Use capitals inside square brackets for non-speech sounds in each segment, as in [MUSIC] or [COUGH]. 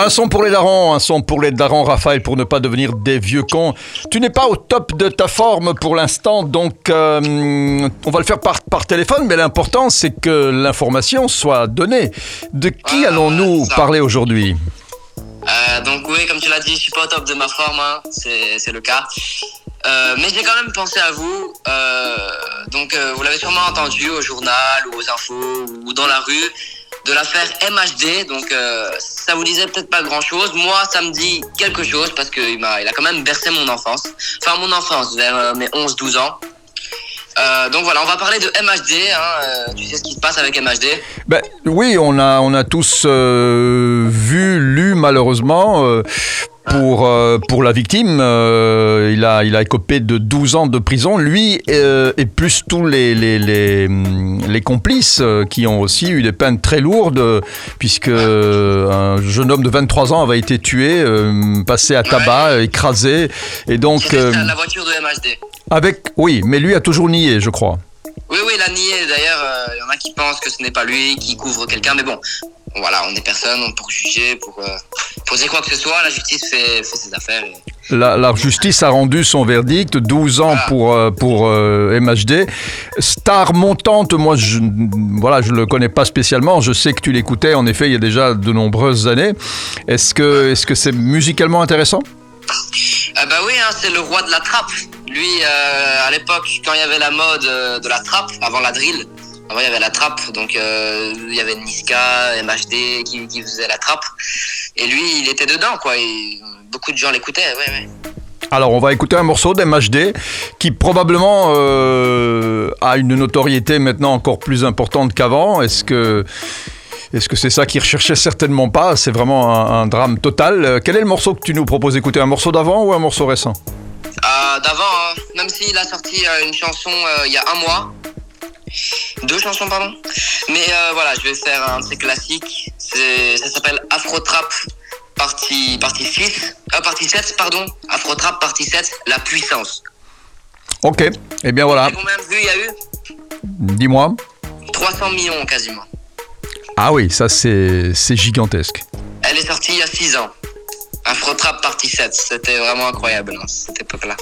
Un son pour les darons, un son pour les darons, Raphaël, pour ne pas devenir des vieux cons. Tu n'es pas au top de ta forme pour l'instant, donc euh, on va le faire par, par téléphone, mais l'important c'est que l'information soit donnée. De qui allons-nous parler aujourd'hui? Euh, donc oui, comme tu l'as dit, je suis pas au top de ma forme, hein, c'est le cas. Euh, mais j'ai quand même pensé à vous. Euh, donc euh, vous l'avez sûrement entendu au journal ou aux infos ou dans la rue de l'affaire MHD. Donc ça vous disait peut-être pas grand-chose. Moi, ça me dit quelque chose parce qu'il il a quand même bercé mon enfance. Enfin mon enfance vers euh, mes 11-12 ans. Euh, donc voilà, on va parler de MHD. Hein, euh, tu sais ce qui se passe avec MHD ben, Oui, on a, on a tous vu, lu malheureusement. pour, pour la victime, il, a, il a écopé de 12 ans de prison. Lui et plus tous les, les, les, complices qui ont aussi eu des peines très lourdes, puisque jeune homme de 23 ans avait été tué, euh, passé à tabac, euh, écrasé. Et donc, C'était euh, la voiture de MHD. avec. Oui, mais lui a toujours nié, je crois. Oui, oui, il a nié. D'ailleurs, euh, il y en a qui pensent que ce n'est pas lui qui couvre quelqu'un, mais bon, voilà, on est personne pour juger, pour, euh, quoi que ce soit. La justice fait, fait ses affaires. et- La, la justice a rendu son verdict, 12 ans pour, euh, pour euh, MHD. Star montante, moi je voilà, je le connais pas spécialement, je sais que tu l'écoutais en effet il y a déjà de nombreuses années. Est-ce que c'est musicalement intéressant? Ah bah oui, hein, c'est le roi de la trappe. Lui, euh, à l'époque, quand il y avait la mode euh, de la trappe, avant la drill, avant il y avait la trappe, donc euh, il y avait Niska, MHD qui, qui faisait la trappe. Et lui, il était dedans, quoi. Et beaucoup de gens l'écoutaient, ouais, ouais. Alors on va écouter un morceau d'MHD qui probablement euh, a une notoriété maintenant encore plus importante qu'avant. Est-ce que est-ce que c'est ça qu'il recherchait Certainement pas? C'est vraiment un, un drame total. Euh, Quel est le morceau que tu nous proposes d'écouter? Un morceau d'avant ou un morceau récent? Euh, D'avant, hein, même s'il a sorti une chanson euh, il y a un mois. Deux chansons, pardon. Mais euh, voilà, je vais faire un classiques. C'est- Ça s'appelle Afro Trap partie, partie 6. Euh, partie 7, pardon. Afro Trap partie 7, La Puissance. Ok. Eh bien voilà. Et combien de vues il y a eu? Dis-moi. 300 millions quasiment. Ah oui, ça c'est c'est gigantesque. Elle est sortie il y a 6 ans. Afro Trap partie 7. C'était vraiment incroyable, hein, cette époque-là.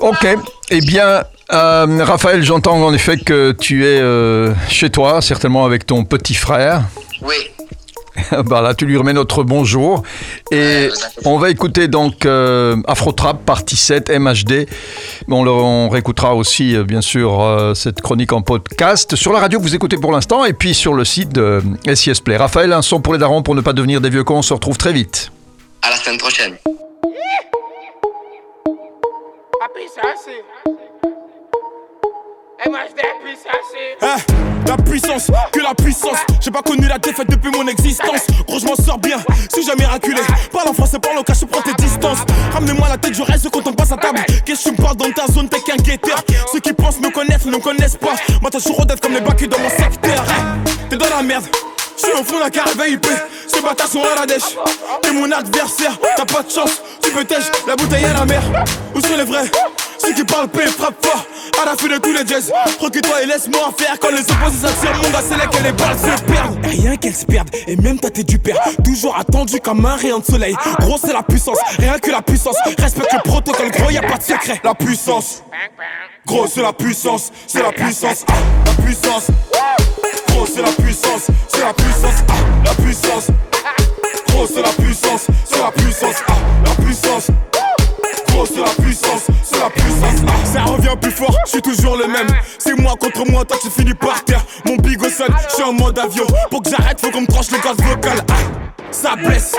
Ok. Eh bien, euh, Raphaël, j'entends en effet que tu es euh, chez toi, certainement avec ton petit frère. Oui. [LAUGHS] bah là, tu lui remets notre bonjour. Et on va écouter donc euh, Afro Trap partie 7 MHD. Bon, on, le- on réécoutera aussi, bien sûr, cette chronique en podcast sur la radio que vous écoutez pour l'instant et puis sur le site de SIS Play. Raphaël, un son pour les darons pour ne pas devenir des vieux cons. On se retrouve très vite. À la semaine prochaine. Eh, la puissance, que la puissance. J'ai pas connu la défaite depuis mon existence. Gros, je m'en sors bien, si j'ai miraculé. Parle en français, parle en cash, prends tes distances. Ramenez-moi la tête, je reste quand on passe à table. Qu'est-ce que tu me parles dans ta zone, t'es qu'un guetteur? Ceux qui pensent me connaissent ne me connaissent pas. Moi, t'as toujours d'être comme les bacs dans mon secteur. Eh, T'es dans la merde. Je suis au fond d'un carré VIP, ces bâtards sont à la dèche. T'es mon adversaire, t'as pas de chance, tu peux tèche, la bouteille à la mer. Où sont les vrais? Ceux qui parlent paix, frappe fort, à la fin de tous les jazz. Recule-toi et laisse-moi faire quand les opposés s'attirent. Mon gars, c'est là que les balles se perdent. Rien qu'elles se perdent, et même t'as t'es du père. Toujours attendu comme un rayon de soleil. Gros, c'est la puissance, rien que la puissance. Respecte le protocole, gros, y a pas de secret. La puissance, gros, c'est la puissance, c'est la puissance, la puissance. Gros, c'est la puissance, c'est la puissance, la puissance. Gros, c'est la contre moi, toi tu finis par terre. Mon big au sol, je suis en mode avion. Pour que j'arrête, faut qu'on me tranche le gaz vocal. ah. Ça blesse.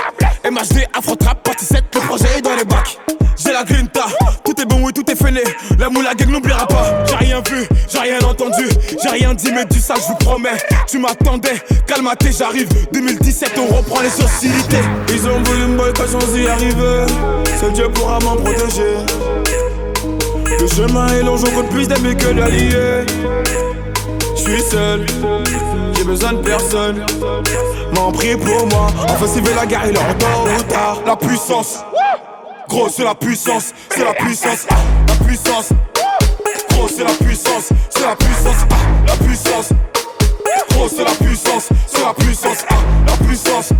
MHD, Afro Trap, partie 7, le projet est dans les bacs. J'ai la grinta, tout est bon, oui, tout est fêlé. La moula gang n'oubliera pas. J'ai rien vu, j'ai rien entendu, j'ai rien dit, mais du ça, je vous promets. Tu m'attendais, calmaté, j'arrive. 2017, on reprend les hostilités. Ils ont voulu me boy quand j'en y arriver. Seul Dieu pourra m'en protéger. Le chemin est long, j'en compte plus d'amis que d'alliés. Je suis seul, j'ai besoin de personne. M'en prie pour moi, enfin s'il veut la guerre, il est en tôt ou tard. La puissance, gros c'est la puissance, c'est la puissance, ah, la puissance. Gros c'est la puissance, c'est la puissance, ah, la puissance. Gros c'est la puissance, c'est la puissance, ah, la puissance.